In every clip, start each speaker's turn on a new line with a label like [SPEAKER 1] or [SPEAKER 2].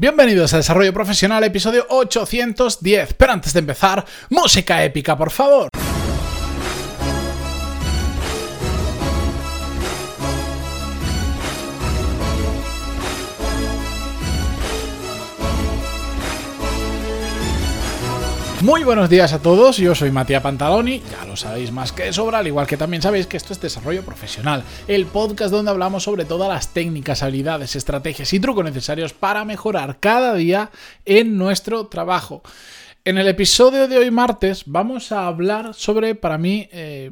[SPEAKER 1] Bienvenidos a Desarrollo Profesional, episodio 810. Pero antes de empezar, música épica, por favor. Muy buenos días a todos, yo soy Matías Pantaloni, ya lo sabéis más que de sobra, al igual que también sabéis que esto es Desarrollo Profesional, el podcast donde hablamos sobre todas las técnicas, habilidades, estrategias y trucos necesarios para mejorar cada día en nuestro trabajo. En el episodio de hoy martes vamos a hablar sobre, para mí, eh,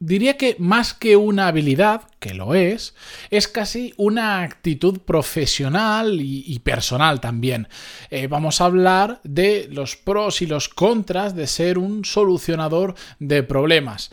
[SPEAKER 1] diría que más que una habilidad, que lo es, es casi una actitud profesional y, personal también. Eh, vamos a hablar de los pros y los contras de ser un solucionador de problemas.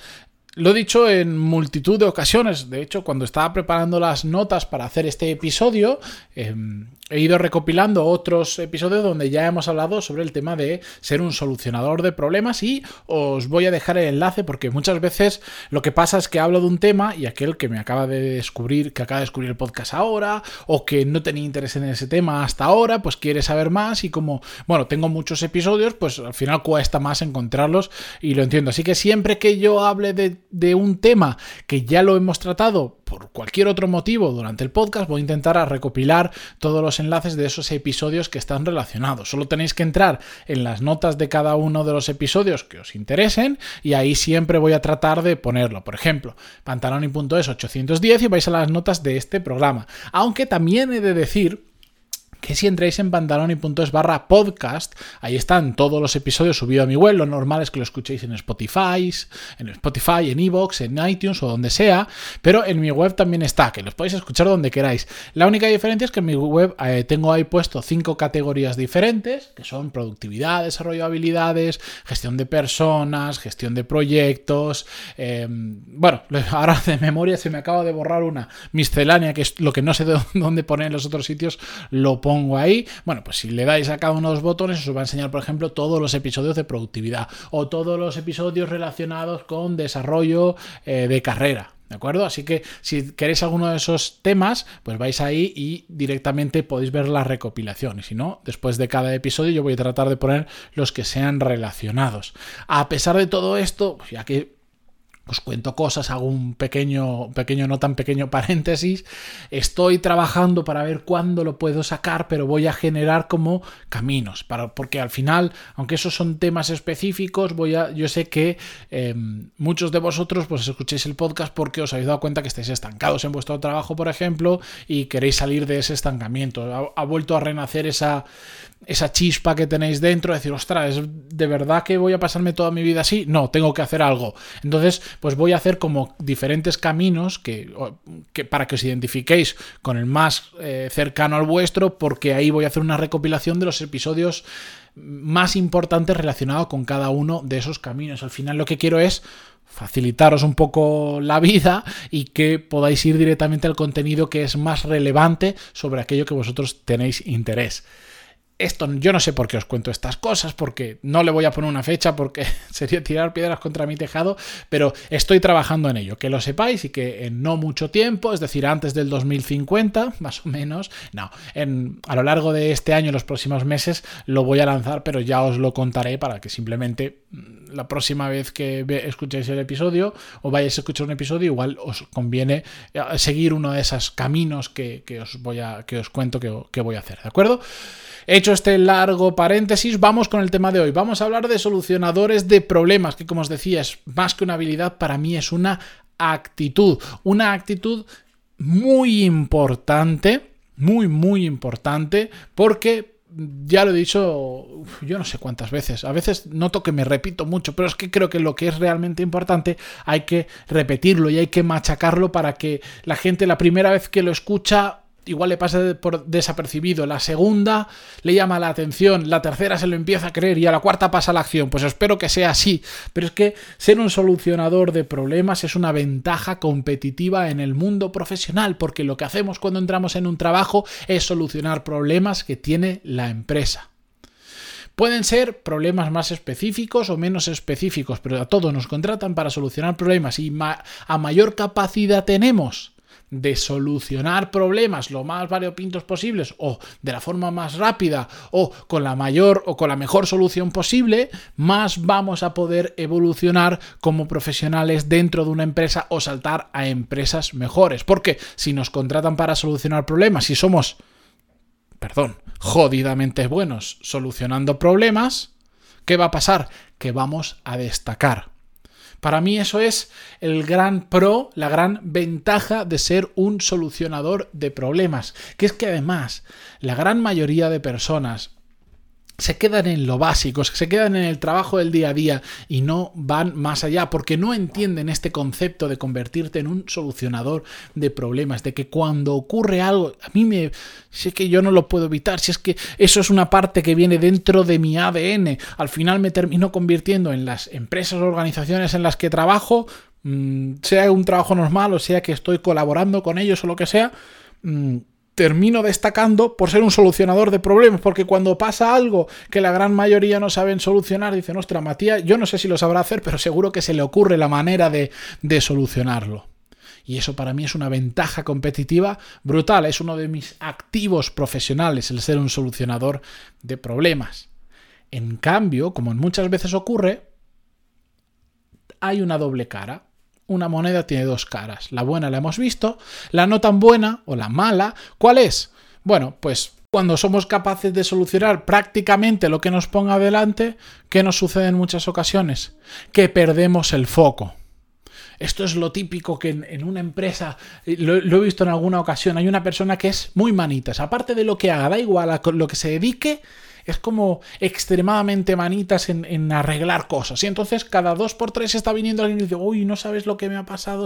[SPEAKER 1] Lo he dicho en multitud de ocasiones. De hecho, cuando estaba preparando las notas para hacer este episodio, em, he ido recopilando otros episodios donde ya hemos hablado sobre el tema de ser un solucionador de problemas y os voy a dejar el enlace porque muchas veces lo que pasa es que hablo de un tema y aquel que me acaba de descubrir, que acaba de descubrir el podcast ahora o que no tenía interés en ese tema hasta ahora, pues quiere saber más y como, bueno, tengo muchos episodios, pues al final cuesta más encontrarlos y lo entiendo. Así que siempre que yo hable de, de un tema que ya lo hemos tratado por cualquier otro motivo durante el podcast, voy a intentar recopilar todos los enlaces de esos episodios que están relacionados. Solo tenéis que entrar en las notas de cada uno de los episodios que os interesen y ahí siempre voy a tratar de ponerlo. Por ejemplo, pantaloni.es 810 y vais a las notas de este programa. Aunque también he de decir que si entráis en pantaloni.es barra podcast, ahí están todos los episodios subidos a mi web. Lo normal es que lo escuchéis en Spotify, en Spotify, en Evox, en iTunes o donde sea, pero en mi web también está, que los podéis escuchar donde queráis. La única diferencia es que en mi web eh, tengo ahí puesto cinco categorías diferentes, que son productividad, desarrollo de habilidades, gestión de personas, gestión de proyectos. Em, bueno, ahora de memoria se me acaba de borrar una miscelánea, que es lo que no sé de dónde poner en los otros sitios, lo pongo pongo ahí. Bueno, pues si le dais a cada uno de los botones, os va a enseñar, por ejemplo, todos los episodios de productividad o todos los episodios relacionados con desarrollo eh, de carrera. ¿De acuerdo? Así que si queréis alguno de esos temas, pues vais ahí y directamente podéis ver la recopilación. Y si no, después de cada episodio yo voy a tratar de poner los que sean relacionados. A pesar de todo esto, ya que os cuento cosas, hago un pequeño, pequeño, no tan pequeño paréntesis. Estoy trabajando para ver cuándo lo puedo sacar, pero voy a generar como caminos. Para, porque al final, aunque esos son temas específicos, voy a. Yo sé que em, muchos de vosotros pues escuchéis el podcast porque os habéis dado cuenta que estáis estancados en vuestro trabajo, por ejemplo, y queréis salir de ese estancamiento. Ha, vuelto a renacer esa, esa chispa que tenéis dentro, decir, ostras, ¿de verdad que voy a pasarme toda mi vida así? No, tengo que hacer algo. Entonces, pues voy a hacer como diferentes caminos que, para que os identifiquéis con el más eh, cercano al vuestro, porque ahí voy a hacer una recopilación de los episodios más importantes relacionados con cada uno de esos caminos. Al final lo que quiero es facilitaros un poco la vida y que podáis ir directamente al contenido que es más relevante sobre aquello que vosotros tenéis interés esto yo no sé por qué os cuento estas cosas, porque no le voy a poner una fecha, porque sería tirar piedras contra mi tejado, pero estoy trabajando en ello, que lo sepáis y que en no mucho tiempo, es decir, antes del 2050, más o menos, no, en, a lo largo de este año, los próximos meses, lo voy a lanzar, pero ya os lo contaré para que simplemente mm, la próxima vez que escuchéis el episodio o vayáis a escuchar un episodio, igual os conviene eh, seguir uno de esos caminos que, os voy a, que os cuento que, que voy a hacer, ¿de acuerdo? Hecho este largo paréntesis, vamos con el tema de hoy. Vamos a hablar de solucionadores de problemas, que como os decía, es más que una habilidad, para mí es una actitud. Una actitud muy importante, muy, muy importante, porque ya lo he dicho yo no sé cuántas veces, a veces noto que me repito mucho, pero es que creo que lo que es realmente importante hay que repetirlo y hay que machacarlo para que la gente la primera vez que lo escucha igual le pasa por desapercibido, la segunda le llama la atención, la tercera se lo empieza a creer y a la cuarta pasa la acción. Pues espero que sea así, pero es que ser un solucionador de problemas es una ventaja competitiva en el mundo profesional, porque lo que hacemos cuando entramos en un trabajo es solucionar problemas que tiene la empresa. Pueden ser problemas más específicos o menos específicos, pero a todos nos contratan para solucionar problemas y a mayor capacidad tenemos de solucionar problemas lo más variopintos posibles o de la forma más rápida o con la mayor o con la mejor solución posible, más vamos a poder evolucionar como profesionales dentro de una empresa o saltar a empresas mejores. Porque si nos contratan para solucionar problemas, si somos, perdón, jodidamente buenos solucionando problemas, ¿qué va a pasar? Que vamos a destacar. Para mí eso es el gran pro, la gran ventaja de ser un solucionador de problemas, que es que además la gran mayoría de personas se quedan en lo básico, se quedan en el trabajo del día a día y no van más allá porque no entienden este concepto de convertirte en un solucionador de problemas, de que cuando ocurre algo, a mí me, es que yo no lo puedo evitar, si es que eso es una parte que viene dentro de mi ADN, al final me termino convirtiendo en las empresas o organizaciones en las que trabajo, mm, sea un trabajo normal o sea que estoy colaborando con ellos o lo que sea, mm, termino destacando por ser un solucionador de problemas, porque cuando pasa algo que la gran mayoría no saben solucionar, dicen, ostra, Matías, yo no sé si lo sabrá hacer, pero seguro que se le ocurre la manera de, de solucionarlo. Y eso para mí es una ventaja competitiva brutal, es uno de mis activos profesionales, el ser un solucionador de problemas. En cambio, como muchas veces ocurre, hay una doble cara una moneda tiene dos caras. La buena la hemos visto, la no tan buena o la mala, ¿cuál es? Bueno, pues cuando somos capaces de solucionar prácticamente lo que nos ponga adelante, ¿qué nos sucede en muchas ocasiones? Que perdemos el foco. Esto es lo típico que en, una empresa, lo, lo, he visto en alguna ocasión, hay una persona que es muy manitas. Aparte de lo que haga, da igual a lo que se dedique, es como extremadamente manitas en, arreglar cosas. Y entonces cada dos por tres está viniendo alguien y dice, uy, no sabes lo que me ha pasado.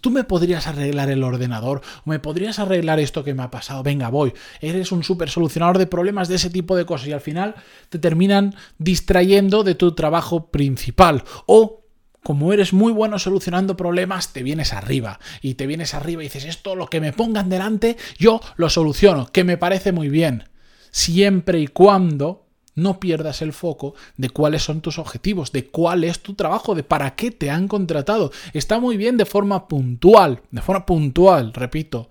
[SPEAKER 1] Tú me podrías arreglar el ordenador, o me podrías arreglar esto que me ha pasado. Venga, voy. Eres un súper solucionador de problemas de ese tipo de cosas. Y al final te terminan distrayendo de tu trabajo principal. O como eres muy bueno solucionando problemas, te vienes arriba. Y te vienes arriba y dices, esto lo que me pongan delante, yo lo soluciono, que me parece muy bien siempre y cuando no pierdas el foco de cuáles son tus objetivos, de cuál es tu trabajo, de para qué te han contratado. Está muy bien de forma puntual, de forma puntual, repito,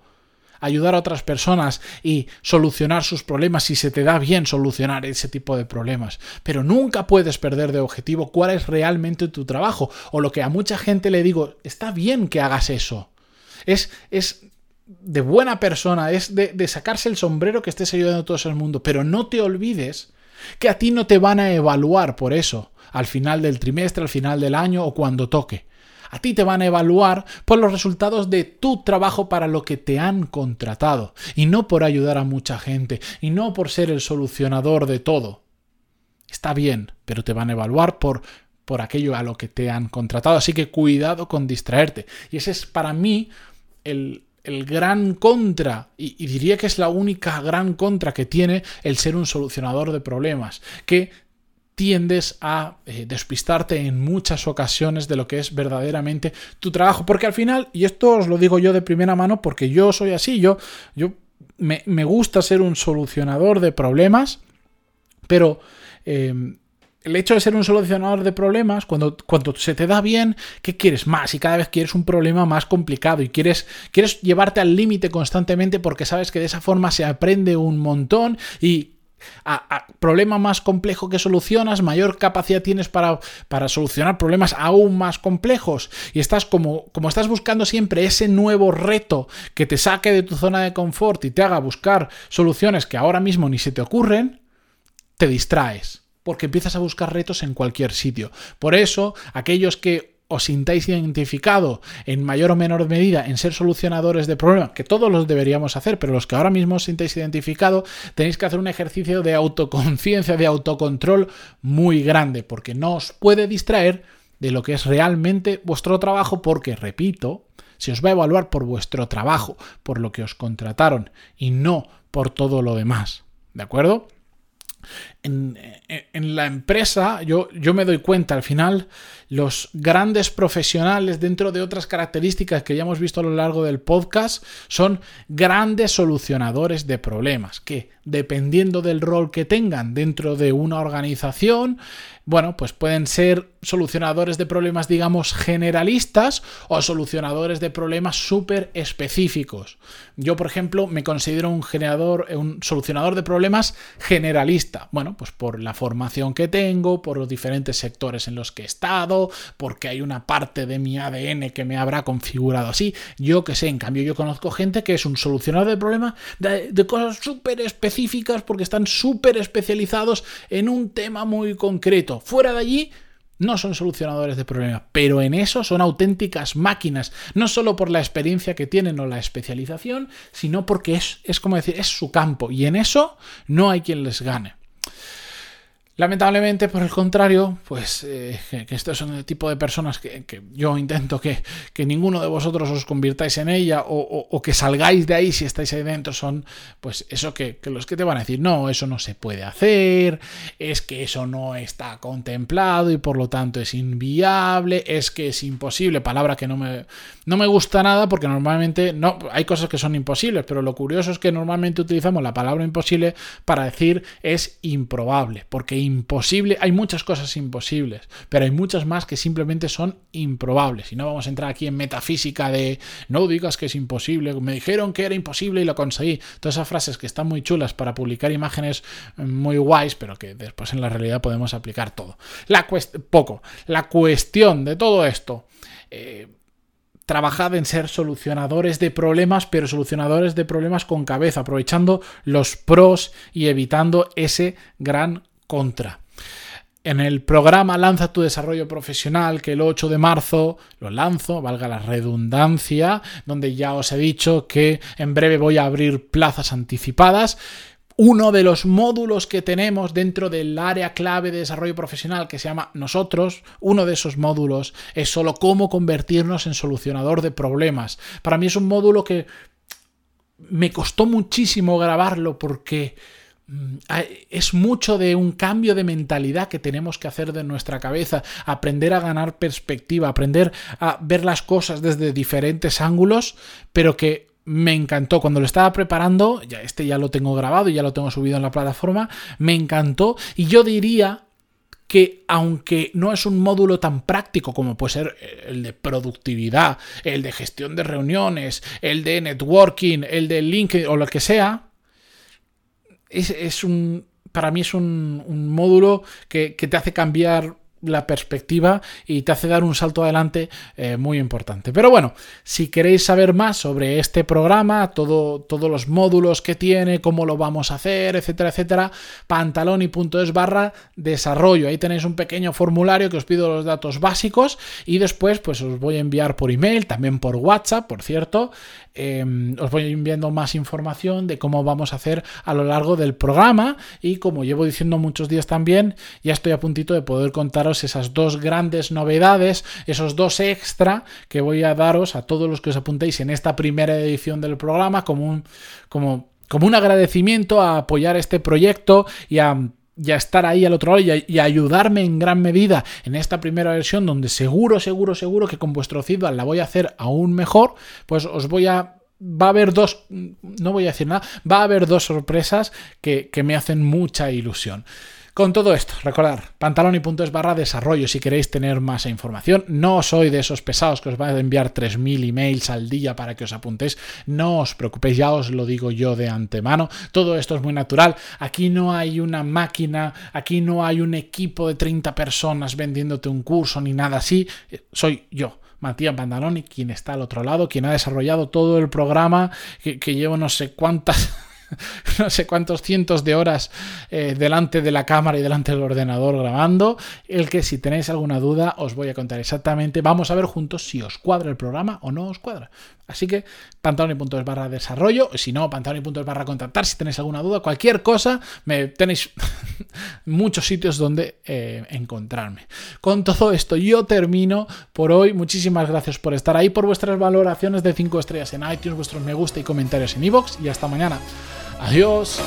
[SPEAKER 1] ayudar a otras personas y solucionar sus problemas si se te da bien solucionar ese tipo de problemas. Pero nunca puedes perder de objetivo cuál es realmente tu trabajo. O lo que a mucha gente le digo, está bien que hagas eso. Es, es de buena persona, es de, sacarse el sombrero que estés ayudando a todo el mundo, pero no te olvides que a ti no te van a evaluar por eso, al final del trimestre, al final del año o cuando toque. A ti te van a evaluar por los resultados de tu trabajo para lo que te han contratado, y no por ayudar a mucha gente, y no por ser el solucionador de todo. Está bien, pero te van a evaluar por por aquello a lo que te han contratado, así que cuidado con distraerte. Y ese es para mí el, el gran contra, y, diría que es la única gran contra que tiene el ser un solucionador de problemas, que tiendes a eh, despistarte en muchas ocasiones de lo que es verdaderamente tu trabajo. Porque al final, y esto os lo digo yo de primera mano porque yo soy así, yo, yo me, gusta ser un solucionador de problemas, pero eh, el hecho de ser un solucionador de problemas, cuando, cuando se te da bien, ¿qué quieres más? Y cada vez quieres un problema más complicado y quieres, quieres llevarte al límite constantemente porque sabes que de esa forma se aprende un montón y a, problema más complejo que solucionas, mayor capacidad tienes para, para, solucionar problemas aún más complejos. Y estás como, como estás buscando siempre ese nuevo reto que te saque de tu zona de confort y te haga buscar soluciones que ahora mismo ni se te ocurren, te distraes porque empiezas a buscar retos en cualquier sitio. Por eso, aquellos que os sintáis identificado en mayor o menor medida en ser solucionadores de problemas, que todos los deberíamos hacer, pero los que ahora mismo os sintáis identificado, tenéis que hacer un ejercicio de autoconciencia, de autocontrol muy grande, porque no os puede distraer de lo que es realmente vuestro trabajo, porque, repito, se os va a evaluar por vuestro trabajo, por lo que os contrataron, y no por todo lo demás. ¿De acuerdo? En, la empresa yo, yo me doy cuenta al final, los grandes profesionales, dentro de otras características que ya hemos visto a lo largo del podcast, son grandes solucionadores de problemas, que dependiendo del rol que tengan dentro de una organización, bueno, pues pueden ser solucionadores de problemas, digamos, generalistas o solucionadores de problemas súper específicos. Yo, por ejemplo, me considero un generador, un solucionador de problemas generalista. Bueno, pues por la formación que tengo, por los diferentes sectores en los que he estado, porque hay una parte de mi ADN que me habrá configurado así. Yo que sé, en cambio, yo conozco gente que es un solucionador de problemas de, de cosas súper específicas porque están súper especializados en un tema muy concreto. Fuera de allí, no son solucionadores de problemas, pero en eso son auténticas máquinas, no solo por la experiencia que tienen o la especialización, sino porque es, es como decir, es su campo y en eso no hay quien les gane. Lamentablemente, por el contrario, pues eh, que, estos son el tipo de personas que, yo intento que, ninguno de vosotros os convirtáis en ella o, que salgáis de ahí si estáis ahí dentro, son pues eso que, los que te van a decir, no, eso no se puede hacer, es que eso no está contemplado y por lo tanto es inviable, es que es imposible, palabra que no me, no me gusta nada porque normalmente no, hay cosas que son imposibles, pero lo curioso es que normalmente utilizamos la palabra imposible para decir es improbable, porque imposible, hay muchas cosas imposibles, pero hay muchas más que simplemente son improbables. Y no vamos a entrar aquí en metafísica de no digas que es imposible, me dijeron que era imposible y lo conseguí. Todas esas frases que están muy chulas para publicar imágenes eh, muy guays, pero que después en la realidad podemos aplicar todo. La poco. La cuestión de todo esto. Eh, trabajad en ser solucionadores de problemas, pero solucionadores de problemas con cabeza, aprovechando los pros y evitando ese gran contra. En el programa Lanza tu desarrollo profesional, que el 8 de marzo lo lanzo, valga la redundancia, donde ya os he dicho que en breve voy a abrir plazas anticipadas. Uno de los módulos que tenemos dentro del área clave de desarrollo profesional que se llama Nosotros, uno de esos módulos es solo cómo convertirnos en solucionador de problemas. Para mí es un módulo que me costó muchísimo grabarlo porque es mucho de un cambio de mentalidad que tenemos que hacer de nuestra cabeza, aprender a ganar perspectiva, aprender a ver las cosas desde diferentes ángulos, pero que me encantó. Cuando lo estaba preparando, ya este ya lo tengo grabado, y ya lo tengo subido en la plataforma, me encantó. Y yo diría que aunque no es un módulo tan práctico como puede ser el de productividad, el de gestión de reuniones, el de networking, el de LinkedIn o lo que sea, es, un, para mí es un, módulo que, que, te hace cambiar la perspectiva y te hace dar un salto adelante eh, muy importante. Pero bueno, si queréis saber más sobre este programa, todo, todos los módulos que tiene, cómo lo vamos a hacer, etcétera, etcétera, pantaloni.es barra desarrollo. Ahí tenéis un pequeño formulario que os pido los datos básicos y después pues os voy a enviar por email, también por WhatsApp, por cierto, em, os voy enviando más información de cómo vamos a hacer a lo largo del programa y como llevo diciendo muchos días también, ya estoy a puntito de poder contar esas dos grandes novedades, esos dos extra que voy a daros a todos los que os apuntéis en esta primera edición del programa como un, como, como un agradecimiento a apoyar este proyecto y a estar ahí al otro lado y, y, ayudarme en gran medida en esta primera versión donde seguro, seguro, seguro que con vuestro feedback la voy a hacer aún mejor, pues os voy a... Va a haber dos, no voy a decir nada, va a haber dos sorpresas que, que me hacen mucha ilusión. Con todo esto, recordar, pantaloni.es barra desarrollo si queréis tener más información. No soy de esos pesados que os van a enviar 3.000 emails al día para que os apuntéis. No os preocupéis, ya os lo digo yo de antemano. Todo esto es muy natural. Aquí no hay una máquina, aquí no hay un equipo de 30 personas vendiéndote un curso ni nada así. Soy yo. Matías Pantaloni, quien está al otro lado, quien ha desarrollado todo el programa, que llevo no sé cuántas no sé cuántos cientos de horas eh, delante de la cámara y delante del ordenador grabando, el que si tenéis alguna duda os voy a contar exactamente, vamos a ver juntos si os cuadra el programa o no os cuadra. Así que pantaloni.es barra desarrollo, si no, pantaloni.es barra contactar, si tenéis alguna duda, cualquier cosa, me tenéis muchos sitios donde eh, encontrarme. Con todo esto yo termino por hoy, muchísimas gracias por estar ahí, por vuestras valoraciones de 5 estrellas en iTunes, vuestros me gusta y comentarios en iVoox y hasta mañana. Adiós.